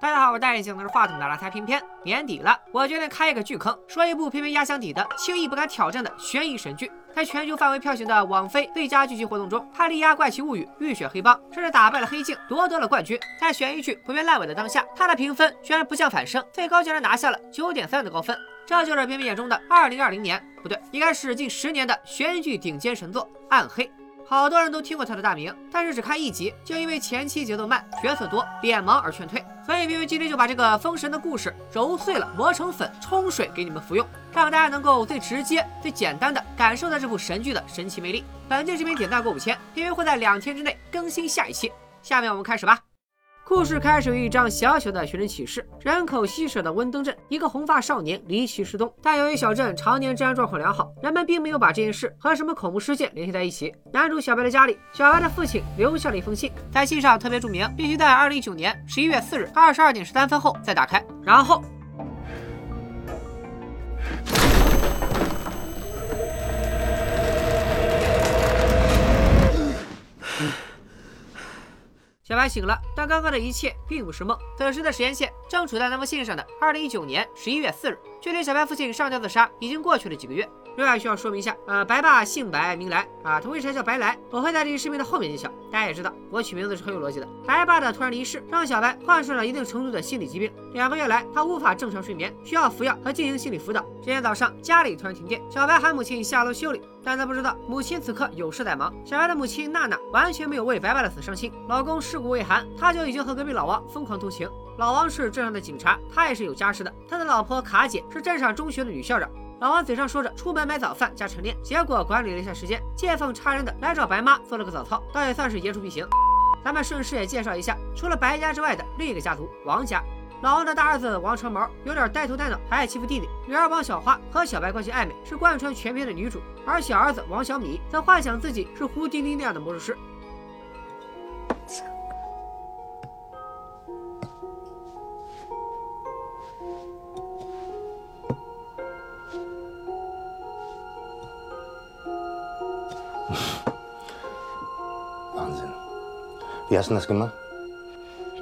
大家好，我是戴眼镜拿着话筒的拉猜偏偏。年底了，我决定开一个巨坑，说一部偏偏压箱底的、轻易不敢挑战的悬疑神剧。在全球范围票选的网飞最佳剧集活动中，《哈利亚怪奇物语》浴血黑帮甚至打败了《黑镜》，夺得了冠军。在悬疑剧普遍烂尾的当下，它的评分居然不降反升，最高竟然拿下了九点三的高分。这就是偏偏眼中的二零二零年，不对，应该是近十年的悬疑剧顶尖神作《暗黑》。好多人都听过他的大名，但是只看一集就因为前期节奏慢、角色多、脸盲而劝退。所以明明今天就把这个封神的故事揉碎了、磨成粉、冲水给你们服用，让大家能够最直接、最简单的感受到这部神剧的神奇魅力。本期视频点赞过五千，因为会在两天之内更新下一期。下面我们开始吧。故事开始于一张小小的寻人启事：人口稀少的温登镇，一个红发少年离奇失踪。但由于小镇常年治安状况良好，人们并没有把这件事和什么恐怖事件联系在一起。男主小白的家里，小白的父亲留下了一封信，在信上特别注明，必须在二零一九年十一月四日二十二点十三分后再打开。然后。小白醒了，但刚刚的一切并不是梦。此时的时间线正处在那封信上的二零一九年十一月四日，距离小白父亲上吊自杀已经过去了几个月。另外需要说明一下，呃，白爸姓白名来啊，他为啥叫白来？我会在这期视频的后面揭晓。大家也知道，我取名字是很有逻辑的。白爸的突然离世，让小白患上了一定程度的心理疾病。两个月来，他无法正常睡眠，需要服药和进行心理辅导。今天早上，家里突然停电，小白喊母亲下楼修理，但他不知道母亲此刻有事在忙。小白的母亲娜娜完全没有为白爸的死伤心，老公尸骨未寒，他就已经和隔壁老王疯狂偷情。老王是镇上的警察，他也是有家室的。他的老婆卡姐是镇上中学的女校长。老王嘴上说着出门买早饭加晨练，结果管理了一下时间，见缝插针的来找白妈做了个早操，倒也算是言出必行。咱们顺势也介绍一下，除了白家之外的另一个家族王家。老王的大儿子王长毛有点呆头呆脑，还爱欺负弟弟。女儿王小花和小白关系暧昧，是贯穿全片的女主。而小儿子王小米则幻想自己是胡丁丁那样的魔术师。Wie hast du das gemacht?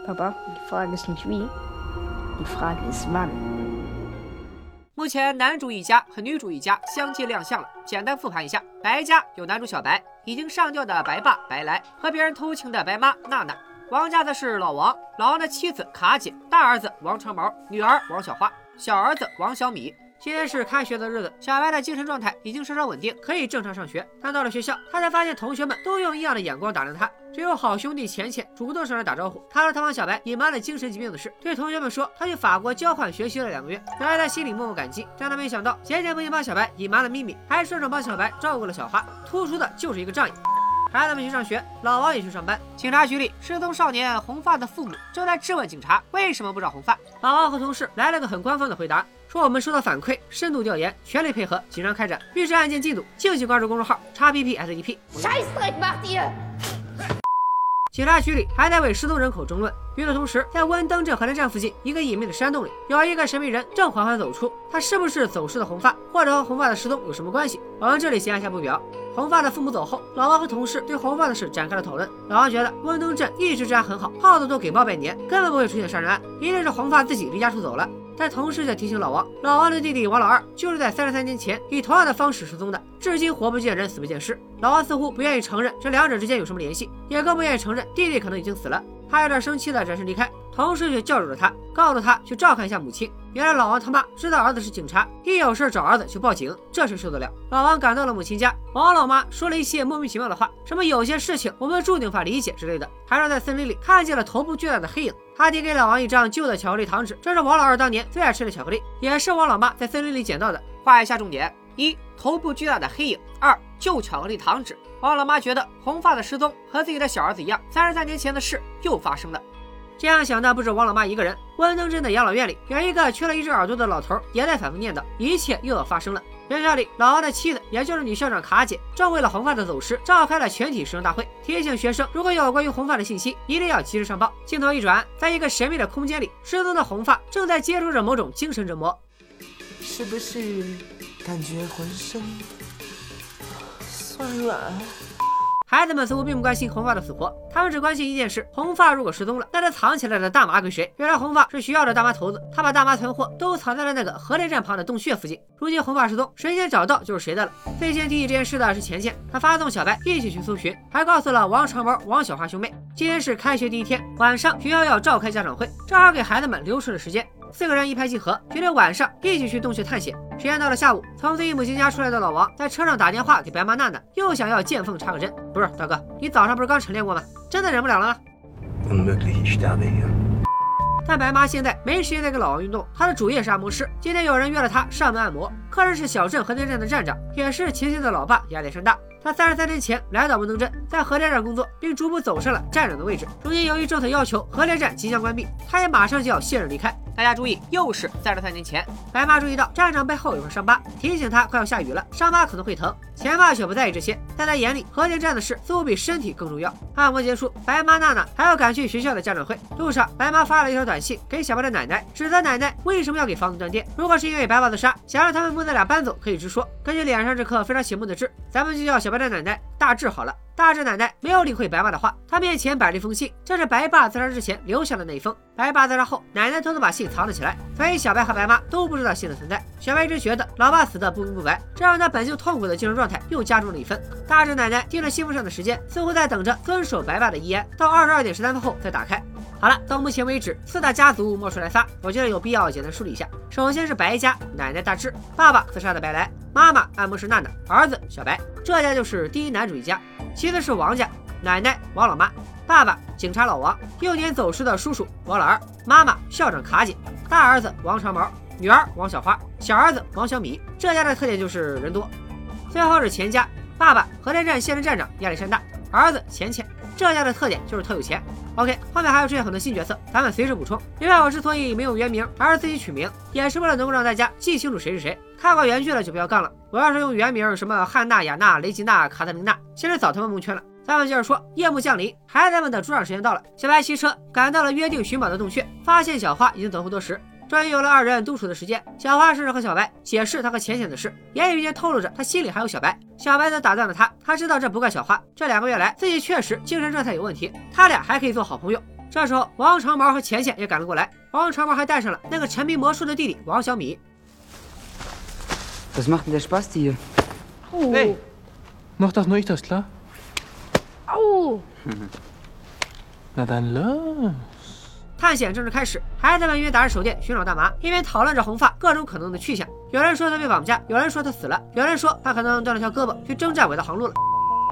Papa, die Frage ist nicht wie, die Frage ist wann. 目前男主一家和女主一家相继亮相了。简单复盘一下：白家有男主小白，已经上吊的白爸白来，和别人偷情的白妈娜娜；王家的是老王，老王的妻子卡姐，大儿子王长毛，女儿王小花，小儿子王小米。今天是开学的日子，小白的精神状态已经稍稍稳定，可以正常上学。但到了学校，他才发现同学们都用异样的眼光打量他，只有好兄弟钱钱主动上来打招呼。他说他帮小白隐瞒了精神疾病的事，对同学们说他去法国交换学习了两个月。小白在心里默默感激，但他没想到钱钱不仅帮小白隐瞒了秘密，还顺手帮小白照顾了小花，突出的就是一个仗义。孩子们去上学，老王也去上班。警察局里，失踪少年红发的父母正在质问警察为什么不找红发。老王和同事来了个很官方的回答。说我们收到反馈，深度调研，全力配合，紧张开展。预知案件进度，敬请关注公众号叉 P P S E P。警察局里还在为失踪人口争论。与此同时，在温登镇河南站附近一个隐秘的山洞里，有一个神秘人正缓缓走出。他是不是走失的红发，或者和红发的失踪有什么关系？我们这里先按下不表。红发的父母走后，老王和同事对红发的事展开了讨论。老王觉得温登镇一直治安很好，耗子都给猫拜年，根本不会出现杀人案，一定是红发自己离家出走了。但同时却提醒老王，老王的弟弟王老二就是在三十三年前以同样的方式失踪的，至今活不见人，死不见尸。老王似乎不愿意承认这两者之间有什么联系，也更不愿意承认弟弟可能已经死了。他有点生气的转身离开，同事却叫住了他，告诉他去照看一下母亲。原来老王他妈知道儿子是警察，一有事找儿子就报警，这谁受得了？老王赶到了母亲家，王老妈说了一些莫名其妙的话，什么有些事情我们注定无法理解之类的，还说在森林里看见了头部巨大的黑影。他递给老王一张旧的巧克力糖纸，这是王老二当年最爱吃的巧克力，也是王老妈在森林里捡到的。画一下重点：一、头部巨大的黑影；二、旧巧克力糖纸。王老妈觉得红发的失踪和自己的小儿子一样，三十三年前的事又发生了。这样想的不止王老妈一个人，温登镇的养老院里有一个缺了一只耳朵的老头，也在反复念叨：一切又要发生了。学校里，老王的妻子，也就是女校长卡姐，正为了红发的走失召开了全体师生大会，提醒学生如果有关于红发的信息，一定要及时上报。镜头一转，在一个神秘的空间里，失踪的红发正在接受着某种精神折磨。是不是感觉浑身酸软？孩子们似乎并不关心红发的死活，他们只关心一件事：红发如果失踪了，那他藏起来的大麻归谁？原来红发是学校的大麻头子，他把大麻存货都藏在了那个核电站旁的洞穴附近。如今红发失踪，谁先找到就是谁的了。最先提起这件事的是钱钱，他发动小白一起去搜寻，还告诉了王长毛、王小花兄妹，今天是开学第一天，晚上学校要召开家长会，正好给孩子们留出了时间。四个人一拍即合，决定晚上一起去洞穴探险。时间到了下午，从自己母亲家出来的老王在车上打电话给白妈娜娜，又想要见缝插个针。不是大哥，你早上不是刚晨练过吗？真的忍不了了吗？但白妈现在没时间再给老王运动，她的主业是按摩师。今天有人约了她上门按摩，客人是小镇核电站的站长，也是钱钱的老爸亚历山大。他三十三年前来到文登镇，在核电站工作，并逐步走上了站长的位置。如今由于政策要求核电站即将关闭，他也马上就要卸任离开。大家注意，又是三十三年前。白妈注意到站长背后有块伤疤，提醒他快要下雨了，伤疤可能会疼。钱爸却不在意这些，在他眼里，核电站的事似乎比身体更重要。按摩结束，白妈娜娜还要赶去学校的家长会。路上，白妈发了一条短信给小白的奶奶，指责奶奶为什么要给房子断电。如果是因为白爸自杀，想让他们母子俩搬走，可以直说。根据脸上这颗非常醒目的痣，咱们就叫小白的奶奶大痣好了。大志奶奶没有理会白妈的话，她面前摆了一封信，这是白爸自杀之前留下的那一封。白爸自杀后，奶奶偷偷把信藏了起来，所以小白和白妈都不知道信的存在。小白一直觉得老爸死的不明不白，这让他本就痛苦的精神状态又加重了一分。大志奶奶盯着信封上的时间，似乎在等着遵守白爸的遗言，到二十二点十三分后再打开。好了，到目前为止，四大家族摸出来仨，我觉得有必要简单梳理一下。首先是白家，奶奶大志，爸爸自杀的白来，妈妈按摩师娜娜，儿子小白，这家就是第一男主一家。其次是王家，奶奶王老妈，爸爸警察老王，幼年走失的叔叔王老二，妈妈校长卡姐，大儿子王长毛，女儿王小花，小儿子王小米。这家的特点就是人多。最后是钱家，爸爸核电站现任站长亚历山大，儿子钱钱。这家的特点就是特有钱。OK，后面还有出现很多新角色，咱们随时补充。另外，我之所以没有原名，而是自己取名，也是为了能够让大家记清楚谁是谁。看过原剧的就不要杠了。我要是用原名，什么汉娜、雅娜、雷吉娜、卡特琳娜，其实早他妈蒙圈了。咱们接着说，夜幕降临，孩子们的出场时间到了。小白骑车赶到了约定寻宝的洞穴，发现小花已经等候多时。终于有了二人独处的时间，小花试着和小白解释他和浅浅的事，言语间透露着他心里还有小白。小白则打断了他，他知道这不怪小花，这两个月来自己确实精神状态有问题，他俩还可以做好朋友。这时候，王长毛和浅浅也赶了过来，王长毛还带上了那个沉迷魔术的弟弟王小米。Was macht denn der Spaß hier? Oh. Hey, noch das nur ich das klar? Au. Na dann los. 探险正式开始，孩子们一边打着手电寻找大麻，一边讨论着红发各种可能的去向。有人说他被绑架，有人说他死了，有人说他可能断了条胳膊去征战伟大航路了。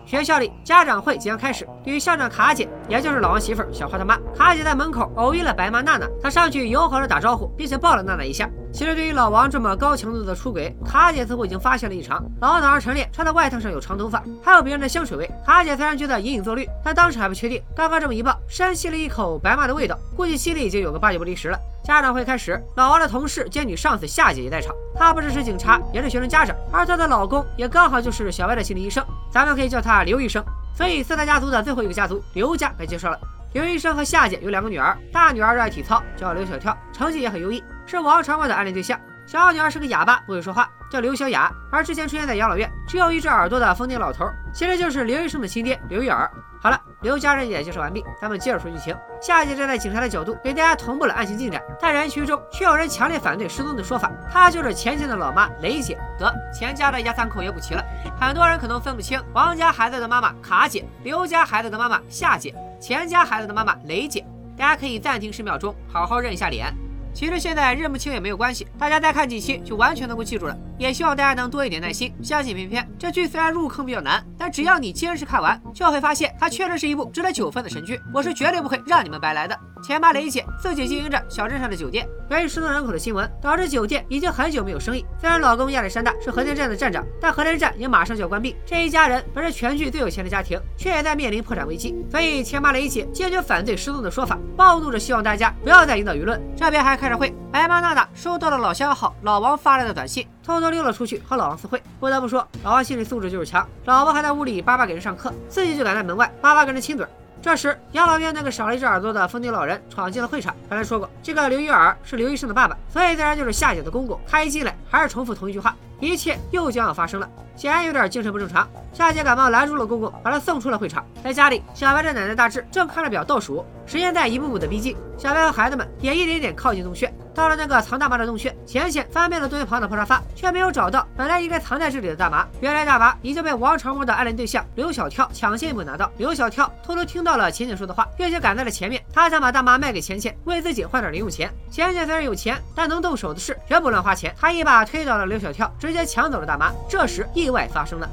学校里家长会即将开始，与校长卡姐，也就是老王媳妇小花他妈，卡姐在门口偶遇了白妈娜娜，她上去友好的打招呼，并且抱了娜娜一下。其实对于老王这么高强度的出轨，卡姐似乎已经发现了异常。老王早上晨练，穿的外套上有长头发，还有别人的香水味。卡姐虽然觉得隐隐作绿，但当时还不确定。刚刚这么一抱，深吸了一口白妈的味道，估计心里已经有个八九不离十了。家长会开始，老王的同事兼女上司夏姐也在场。她不只是警察，也是学生家长，而她的老公也刚好就是小白的心理医生，咱们可以叫他刘医生。所以四大家族的最后一个家族刘家该介绍了。刘医生和夏姐有两个女儿，大女儿热爱体操，叫刘小跳，成绩也很优异，是王长毛的暗恋对象。小女儿是个哑巴，不会说话，叫刘小雅。而之前出现在养老院，只有一只耳朵的疯癫老头，其实就是刘医生的亲爹刘玉儿。好了，刘家人也介绍完毕，咱们接着说剧情。夏姐站在警察的角度，给大家同步了案情进展。但人群中却有人强烈反对失踪的说法，她就是钱钱的老妈雷姐。得，钱家的一家三口也补齐了。很多人可能分不清王家孩子的妈妈卡姐，刘家孩子的妈妈夏姐，钱家孩子的妈妈雷姐。大家可以暂停十秒钟，好好认一下脸。其实现在认不清也没有关系，大家再看几期就完全能够记住了。也希望大家能多一点耐心，相信偏偏这剧虽然入坑比较难，但只要你坚持看完，就会发现它确实是一部值得九分的神剧。我是绝对不会让你们白来的。前妈雷姐自己经营着小镇上的酒店，由于失踪人口的新闻，导致酒店已经很久没有生意。虽然老公亚历山大是核电站的站长，但核电站也马上就要关闭。这一家人本是全剧最有钱的家庭，却也在面临破产危机。所以前妈雷姐坚决反对失踪的说法，暴怒着希望大家不要再引导舆论。这边还开着会，白妈娜娜收到了老相好老王发来的短信，偷偷都溜了出去和老王私会。不得不说，老王心理素质就是强。老婆还在屋里叭叭给人上课，自己就敢在门外叭叭跟人亲嘴。这时，养老院那个少了一只耳朵的疯癫老人闯进了会场。刚才说过，这个刘玉耳是刘医生的爸爸，所以自然就是夏姐的公公。他一进来，还是重复同一句话：“一切又将要发生了。显然有点精神不正常，夏姐感冒拦住了公公，把他送出了会场。在家里，小白的奶奶大志正看着表倒数，时间在一步步的逼近。小白和孩子们也一点点靠近洞穴。到了那个藏大麻的洞穴，浅浅翻遍了洞穴旁的破沙发，却没有找到本来应该藏在这里的大麻。原来大麻已经被王长梦的暗恋对象刘小跳抢先一步拿到。刘小跳偷偷听到了浅浅说的话，并且赶在了前面。他想把大麻卖给浅浅，为自己换点零用钱。浅浅虽然有钱，但能动手的事绝不乱花钱。他一把推倒了刘小跳，直直接抢走了大妈。这时意外发生了。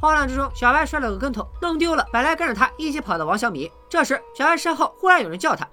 慌乱之中，小白摔了个跟头，弄丢了本来跟着他一起跑的王小米。这时，小白身后忽然有人叫他。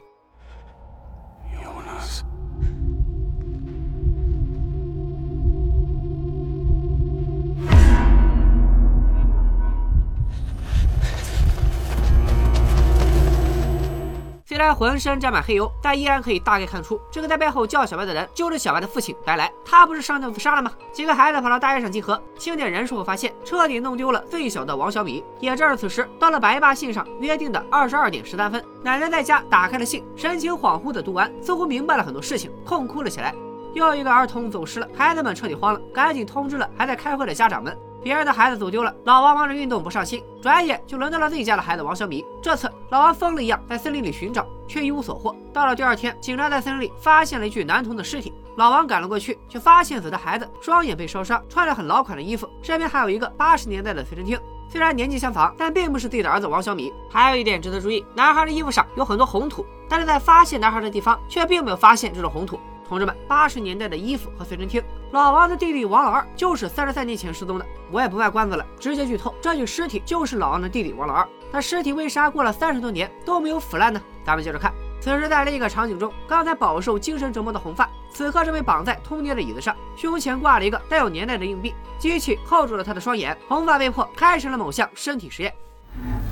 虽然浑身沾满黑油，但依然可以大概看出，这个在背后叫小白的人就是小白的父亲白来。他不是上吊自杀了吗？几个孩子跑到大街上集合，清点人数后发现，彻底弄丢了最小的王小米。也正是此时，到了白爸信上约定的二十二点十三分，奶奶在家打开了信，神情恍惚的读完，似乎明白了很多事情，痛哭了起来。又一个儿童走失了，孩子们彻底慌了，赶紧通知了还在开会的家长们。别人的孩子走丢了，老王忙着运动不上心，转眼就轮到了自己家的孩子王小米。这次老王疯了一样在森林里寻找，却一无所获。到了第二天，警察在森林里发现了一具男童的尸体，老王赶了过去，却发现死的孩子双眼被烧伤，穿着很老款的衣服，身边还有一个八十年代的随身听。虽然年纪相仿，但并不是自己的儿子王小米。还有一点值得注意，男孩的衣服上有很多红土，但是在发现男孩的地方却并没有发现这种红土。同志们，八十年代的衣服和随身听，老王的弟弟王老二就是三十三年前失踪的。我也不卖关子了，直接剧透，这具尸体就是老王的弟弟王老二。那尸体为啥过了三十多年都没有腐烂呢？咱们接着看。此时在另一个场景中，刚才饱受精神折磨的红发，此刻正被绑在通电的椅子上，胸前挂了一个带有年代的硬币，机器扣住了他的双眼，红发被迫开始了某项身体实验。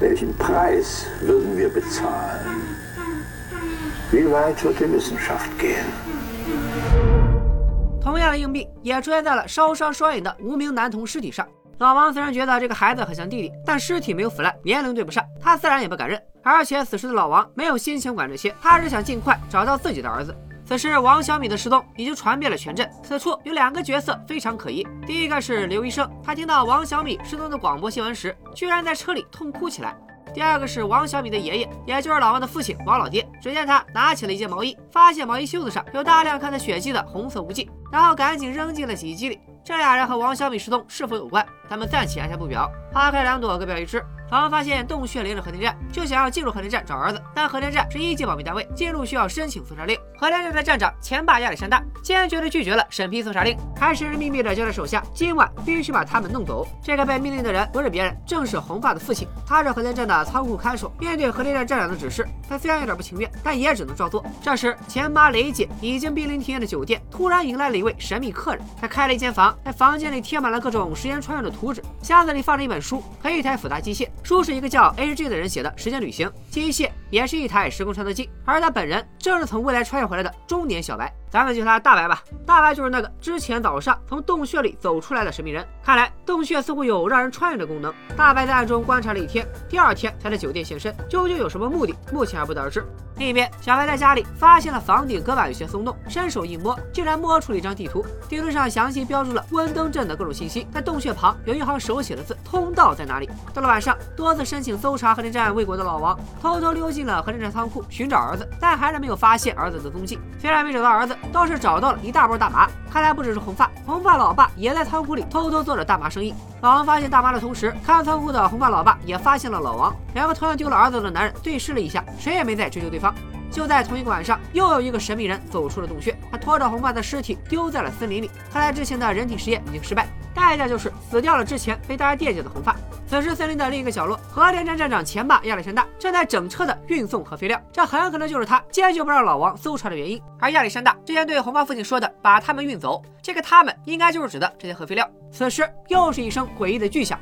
Welchen Preis würden wir bezahlen? Wie weit wird die Wissenschaft gin 同样的硬币也出现在了烧伤双眼的无名男童尸体上。老王虽然觉得这个孩子很像弟弟，但尸体没有腐烂，年龄对不上，他自然也不敢认。而且此时的老王没有心情管这些，他只想尽快找到自己的儿子。此时王小米的失踪已经传遍了全镇。此处有两个角色非常可疑，第一个是刘医生，他听到王小米失踪的广播新闻时，居然在车里痛哭起来。第二个是王小米的爷爷，也就是老王的父亲王老爹。只见他拿起了一件毛衣，发现毛衣袖子上有大量看着血迹的红色污迹，然后赶紧扔进了洗衣机里。这俩人和王小米失踪是否有关？咱们暂且按下不表。花开两朵，各表一枝。老王发现洞穴连着核电站，就想要进入核电站找儿子，但核电站是一级保密单位，进入需要申请搜查令。核电站的站长前把亚历山大坚决地拒绝了审批搜查令，还神神秘秘地交代手下，今晚必须把他们弄走。这个被命令的人不是别人，正是红发的父亲。他是核电站的仓库看守，面对核电站站长的指示，他虽然有点不情愿，但也只能照做。这时，前妈雷姐已经濒临停业的酒店突然迎来了一位神秘客人，他开了一间房，在房间里贴满了各种时间穿越的图纸，箱子里放着一本书和一台复杂机械，书是一个叫。H.G 的人写的时间旅行机械也是一台时空穿梭机，而他本人正是从未来穿越回来的中年小白。咱们叫他大白吧，大白就是那个之前早上从洞穴里走出来的神秘人。看来洞穴似乎有让人穿越的功能。大白在暗中观察了一天，第二天才在酒店现身，究竟有什么目的，目前还不得而知。另一边，小白在家里发现了房顶隔板有些松动，伸手一摸，竟然摸出了一张地图。地图上详细标注了温登镇的各种信息，在洞穴旁有一行手写的字：“通道在哪里？”到了晚上，多次申请搜查核电站未果的老王，偷偷溜进了核电站仓库寻找儿子，但还是没有发现儿子的踪迹。虽然没找到儿子。倒是找到了一大包大麻，看来不只是红发，红发老爸也在仓库里偷偷做着大麻生意。老王发现大麻的同时，看仓库的红发老爸也发现了老王，两个同样丢了儿子的男人对视了一下，谁也没再追究对方。就在同一个晚上，又有一个神秘人走出了洞穴，他拖着红发的尸体丢在了森林里。看来之前的人体实验已经失败，代价就是死掉了之前被大家惦记的红发。此时，森林的另一个角落，核电站站长前爸亚历山大正在整车的运送核废料，这很可能就是他坚决不让老王搜查的原因。而亚历山大之前对红发父亲说的“把他们运走”，这个他们应该就是指的这些核废料。此时，又是一声诡异的巨响。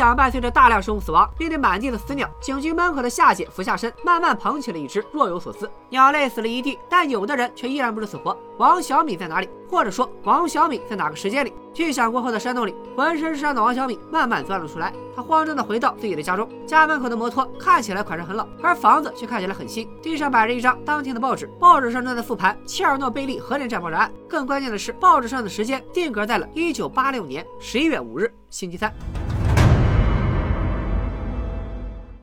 据一想，伴随着大量生物死亡，面对满地的死鸟，警局门口的夏姐俯下身，慢慢捧起了一只，若有所思。鸟类死了一地，但有的人却依然不知死活。王小米在哪里？或者说，王小米在哪个时间里？去想过后的山洞里，浑身是伤的王小米慢慢钻了出来。他慌张地回到自己的家中，家门口的摩托看起来款式很老，而房子却看起来很新。地上摆着一张当天的报纸，报纸上正在复盘切尔诺贝利核电站爆炸案。更关键的是，报纸上的时间定格在了一九八六年十一月五日，星期三。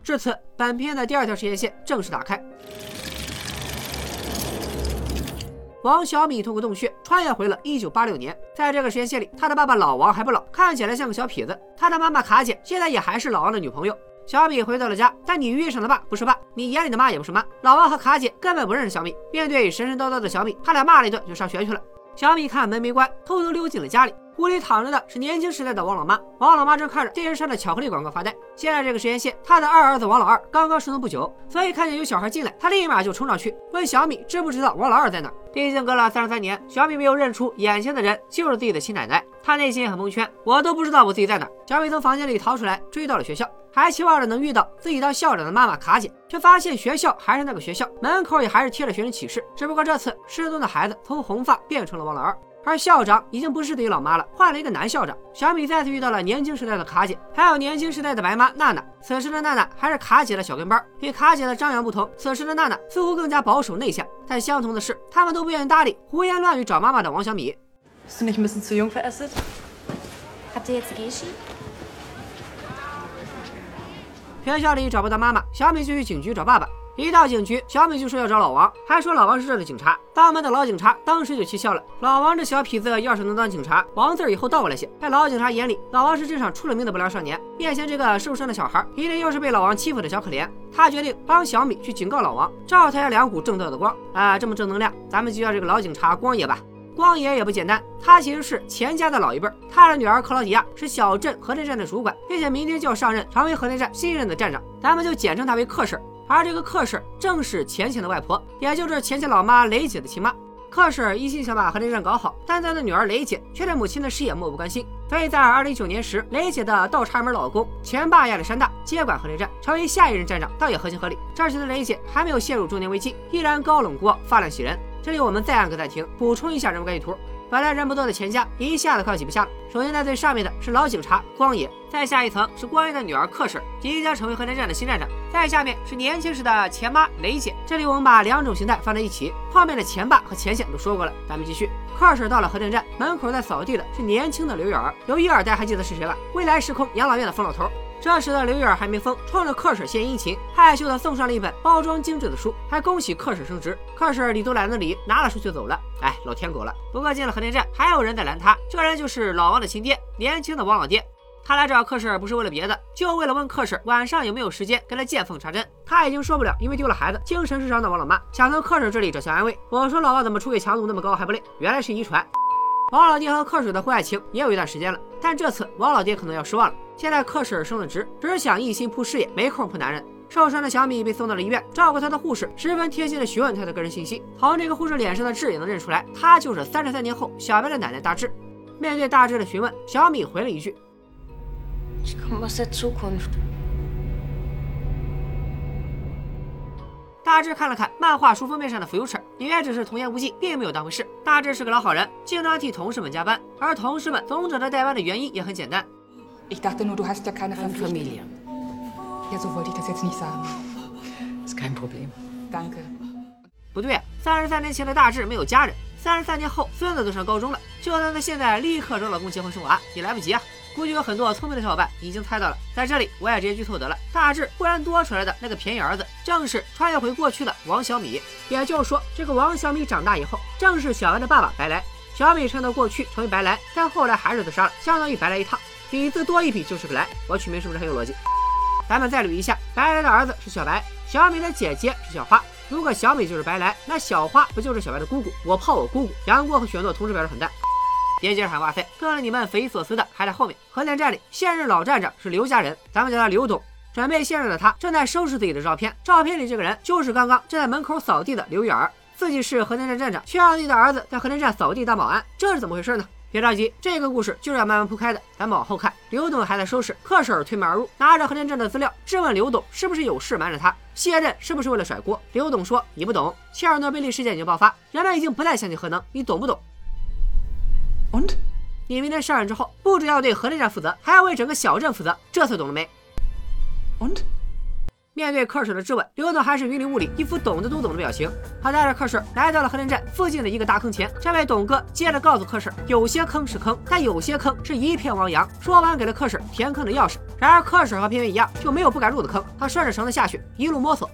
至此，本片的第二条时间线正式打开。王小米通过洞穴穿越回了1986年，在这个时间线里，他的爸爸老王还不老，看起来像个小痞子。他的妈妈卡姐现在也还是老王的女朋友。小米回到了家，但你遇上的爸不是爸，你眼里的妈也不是妈。老王和卡姐根本不认识小米。面对神神叨叨的小米，他俩骂了一顿就上学去了。小米看门没关，偷偷溜进了家里。屋里躺着的是年轻时代的王老妈，王老妈正看着电视上的巧克力广告发呆。现在这个时间线，他的二儿子王老二刚刚失踪不久，所以看见有小孩进来，他立马就冲上去问小米知不知道王老二在哪。毕竟隔了三十三年，小米没有认出眼前的人就是自己的亲奶奶，他内心也很蒙圈，我都不知道我自己在哪。小米从房间里逃出来，追到了学校，还期望着能遇到自己当校长的妈妈卡姐，却发现学校还是那个学校，门口也还是贴着学生启事，只不过这次失踪的孩子从红发变成了王老二。而校长已经不是自己老妈了，换了一个男校长。小米再次遇到了年轻时代的卡姐，还有年轻时代的白妈娜娜。此时的娜娜还是卡姐的小跟班，与卡姐的张扬不同，此时的娜娜似乎更加保守内向。但相同的是，他们都不愿意搭理胡言乱语找妈妈的王小米。学校里找不到妈妈，小米就去警局找爸爸。一到警局，小美就说要找老王，还说老王是这的警察。当门的老警察当时就气笑了。老王这小痞子要是能当警察，王字以后倒过来写。在老警察眼里，老王是镇上出了名的不良少年。面前这个受伤的小孩，一定又是被老王欺负的小可怜。他决定帮小米去警告老王，照他两股正道的光。啊，这么正能量，咱们就叫这个老警察光爷吧。光爷也不简单，他其实是钱家的老一辈。他的女儿克劳迪亚是小镇核电站的主管，并且明天就要上任，成为核电站新任的站长。咱们就简称他为克婶。而这个克婶正是钱钱的外婆，也就是钱钱老妈雷姐的亲妈。克婶一心想把核电站搞好，但她的女儿雷姐却对母亲的事业漠不关心。所以在二零一九年时，雷姐的倒插门老公前爸亚历山大接管核电站，成为下一任站长，倒也合情合理。这时的雷姐还没有陷入中年危机，依然高冷锅发亮喜人。这里我们再按个暂停，补充一下人物关系图。本来人不多的钱家一下子快挤不下了。首先在最上面的是老警察光爷，再下一层是光爷的女儿克婶，即将成为核电站的新站长。再下面是年轻时的钱妈雷姐。这里我们把两种形态放在一起，后面的钱爸和钱显都说过了。咱们继续，克婶到了核电站门口，在扫地的是年轻的刘玉儿。刘玉儿大家还记得是谁吧？未来时空养老院的疯老头。这时的刘玉儿还没疯，冲着克婶献殷勤，害羞的送上了一本包装精致的书，还恭喜克婶升职。克婶理都懒得理，拿了书就走了。哎，老天狗了。不过进了核电站，还有人在拦他，这人就是老王的亲爹，年轻的王老爹。他来找克婶不是为了别的，就为了问克婶晚上有没有时间跟他见缝插针。他已经受不了因为丢了孩子精神失常的王老妈，想从克婶这里找些安慰。我说老王怎么出轨强度那么高还不累？原来是遗传。王老爹和克婶的婚外情也有一段时间了，但这次王老爹可能要失望了。现在克婶升了职，只想一心扑事业，没空扑男人。受伤的小米被送到了医院，照顾他的护士十分贴心的询问他的个人信息。从这个护士脸上的痣也能认出来，她就是三十三年后小白的奶奶大志。面对大志的询问，小米回了一句：“大志看了看漫画书封面上的 future，也只是童言无忌，并没有当回事。大志是个老好人，经常替同事们加班，而同事们总找他代班的原因也很简单。” Ich dachte nur, du hast ja keine Familie. Ja, so wollte ich das jetzt nicht sagen. Ist kein Problem. Danke. 不对啊，三十三年前的大志没有家人，三十三年后孙子都上高中了，就算他现在立刻找老公结婚生娃也来不及啊！估计有很多聪明的小伙伴已经猜到了，在这里我也直接剧透得了。大志忽然多出来的那个便宜儿子，正是穿越回过去的王小米。也就是说，这个王小米长大以后，正是小白的爸爸白来。小米穿到过去成为白来，但后来还是自杀了，相当于白来一趟。比字多一笔就是个来，我取名是不是很有逻辑？咱们再捋一下，白来的儿子是小白，小米的姐姐是小花。如果小米就是白来，那小花不就是小白的姑姑？我泡我姑姑。杨过和雪诺同时表示很淡。别接着喊哇塞，更令你们匪夷所思的还在后面。核电站里现任老站长是刘家人，咱们叫他刘董。准备卸任的他正在收拾自己的照片，照片里这个人就是刚刚站在门口扫地的刘玉儿。自己是核电站站长，却让自己的儿子在核电站扫地当保安，这是怎么回事呢？别着急，这个故事就是要慢慢铺开的。咱们往后看，刘董还在收拾，克婶推门而入，拿着核电站的资料，质问刘董是不是有事瞒着他，卸任是不是为了甩锅？刘董说你不懂，切尔诺贝利事件已经爆发，人们已经不再相信核能，你懂不懂？Und？你明天上任之后，不只要对核电站负责，还要为整个小镇负责，这次懂了没？Und？面对克婶的质问，刘总还是云里雾里，一副懂的都懂的表情。他带着克婶来到了核电站附近的一个大坑前。这位董哥接着告诉克婶，有些坑是坑，但有些坑是一片汪洋。说完，给了克婶填坑的钥匙。然而克婶和偏偏一样，就没有不敢入的坑。他顺着绳子下去，一路摸索。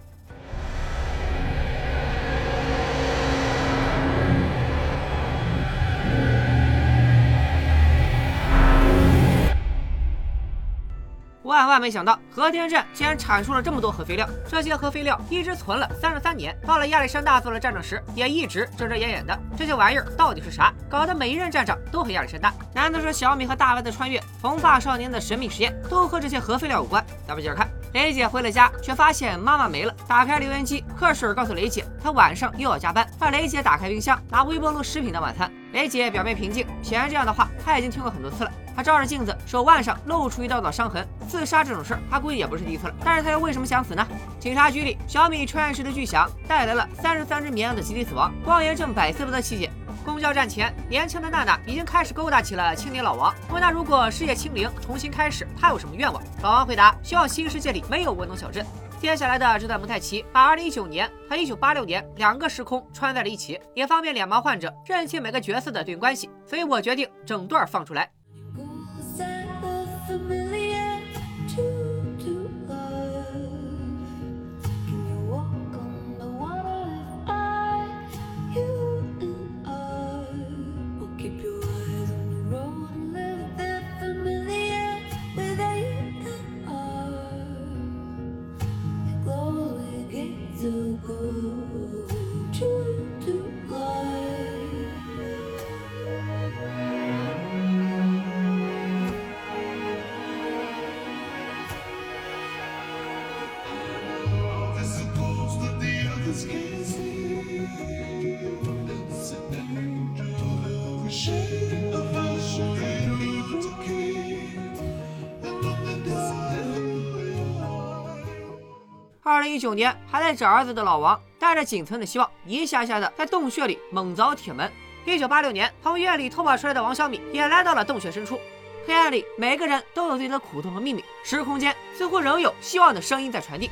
万万没想到，核电站竟然产出了这么多核废料。这些核废料一直存了三十三年，到了亚历山大做了站长时，也一直遮遮掩掩的。这些玩意儿到底是啥？搞得每一任站长都很亚历山大。难道说小米和大白的穿越，红发少年的神秘实验，都和这些核废料有关？咱们接着看。雷姐回了家，却发现妈妈没了。打开留言机，克婶告诉雷姐，她晚上又要加班，让雷姐打开冰箱拿微波炉食品当晚餐。雷姐表面平静，显然这样的话她已经听过很多次了。他照着镜子，手腕上露出一道道伤痕。自杀这种事儿，他估计也不是第一次了。但是他又为什么想死呢？警察局里，小米穿越时的巨响带来了三十三只绵羊的集体死亡，光言正百思不得其解。公交站前，年轻的娜娜已经开始勾搭起了青年老王，问他如果世界清零重新开始，他有什么愿望？老王回答：希望新世界里没有温东小镇。接下来的这段蒙太奇，把二零一九年和一九八六年两个时空穿在了一起，也方便脸盲患者认清每个角色的对应关系。所以我决定整段放出来。二零一九年，还在找儿子的老王，带着仅存的希望，一下下的在洞穴里猛凿铁门。一九八六年，从院里偷跑出来的王小米也来到了洞穴深处。黑暗里，每个人都有自己的苦痛和秘密。时空间似乎仍有希望的声音在传递。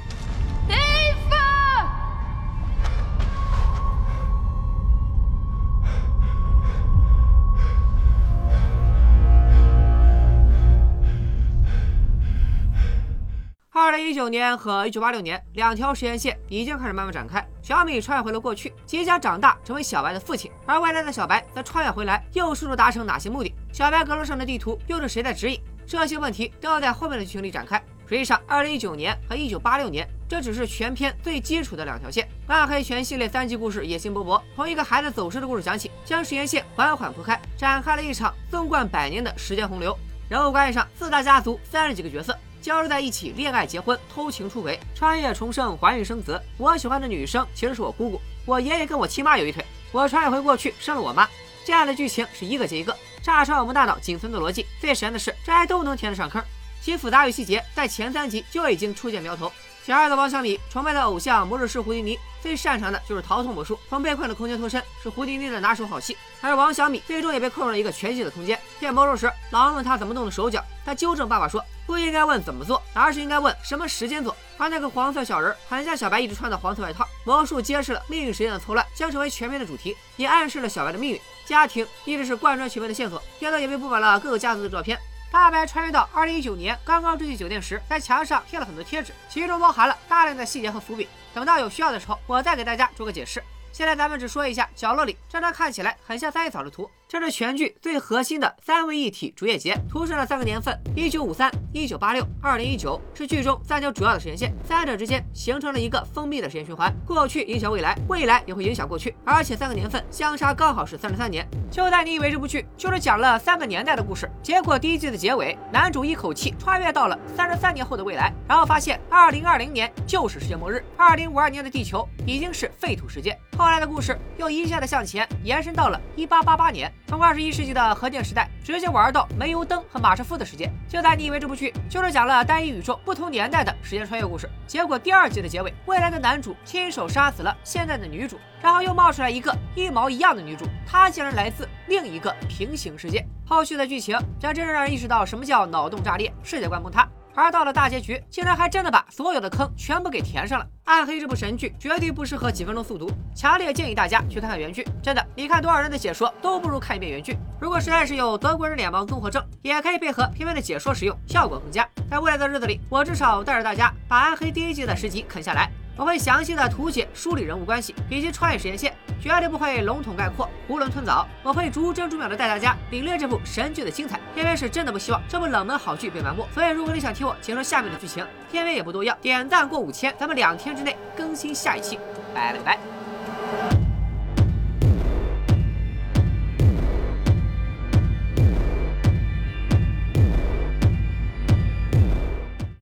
二零一九年和一九八六年两条时间线已经开始慢慢展开。小米穿越回了过去，即将长大成为小白的父亲，而未来的小白则穿越回来，又试图达成哪些目的？小白阁楼上的地图又是谁在指引？这些问题都要在后面的剧情里展开。实际上，二零一九年和一九八六年这只是全片最基础的两条线。暗黑全系列三集故事野心勃勃，从一个孩子走失的故事讲起，将时间线缓缓铺开，展开了一场纵贯百年的时间洪流。人物关系上，四大家族三十几个角色。交织在一起，恋爱、结婚、偷情、出轨、穿越、重生、怀孕、生子。我喜欢的女生其实是我姑姑，我爷爷跟我亲妈有一腿。我穿越回过去生了我妈。这样的剧情是一个接一个，炸穿我们大脑仅存的逻辑。最神的是，这还都能填得上坑，其复杂与细节在前三集就已经初见苗头。小二的王小米崇拜的偶像魔术师胡迪尼，最擅长的就是逃脱魔术，从被困的空间脱身是胡迪尼的拿手好戏。而王小米最终也被困入了一个全新的空间。变魔术时，老王问他怎么动的手脚，他纠正爸爸说，不应该问怎么做，而是应该问什么时间做。而那个黄色小人很像小白一直穿的黄色外套。魔术揭示了命运时间的错乱将成为全片的主题，也暗示了小白的命运。家庭一直是贯穿全片的线索，片头也被布满了各个家族的照片。大白穿越到二零一九年，刚刚住进酒店时，在墙上贴了很多贴纸，其中包含了大量的细节和伏笔。等到有需要的时候，我再给大家做个解释。现在咱们只说一下角落里这张看起来很像三叶草的图，这是全剧最核心的三位一体竹叶节。图上的三个年份：一九五三、一九八六、二零一九，是剧中三条主要的时间线，三者之间形成了一个封闭的时间循环，过去影响未来，未来也会影响过去，而且三个年份相差刚好是三十三年。就在你以为这部剧就是讲了三个年代的故事，结果第一季的结尾，男主一口气穿越到了三十三年后的未来，然后发现二零二零年就是世界末日，二零五二年的地球已经是废土世界。后来的故事又一下子向前延伸到了一八八八年，从二十一世纪的核电时代，直接玩到煤油灯和马车夫的时间。就在你以为这部剧就是讲了单一宇宙、不同年代的时间穿越故事，结果第二季的结尾，未来的男主亲手杀死了现在的女主，然后又冒出来一个一毛一样的女主，她竟然来自另一个平行世界。后续的剧情将真正让人意识到什么叫脑洞炸裂、世界观崩塌。而到了大结局，竟然还真的把所有的坑全部给填上了。暗黑这部神剧绝对不适合几分钟速读，强烈建议大家去看看原剧。真的，你看多少人的解说都不如看一遍原剧。如果实在是有德国人脸盲综合症，也可以配合片片的解说使用，效果更佳。在未来的日子里，我至少带着大家把暗黑第一季的十集啃下来。我会详细的图解、梳理人物关系以及穿越时间线，绝对不会笼统概括、囫囵吞枣。我会逐帧逐秒的带大家领略这部神剧的精彩。片片是真的不希望这部冷门好剧被埋没，所以如果你想听我解说下面的剧情，片片也不多要，点赞过五千，咱们两天之内更新下一期。拜拜拜。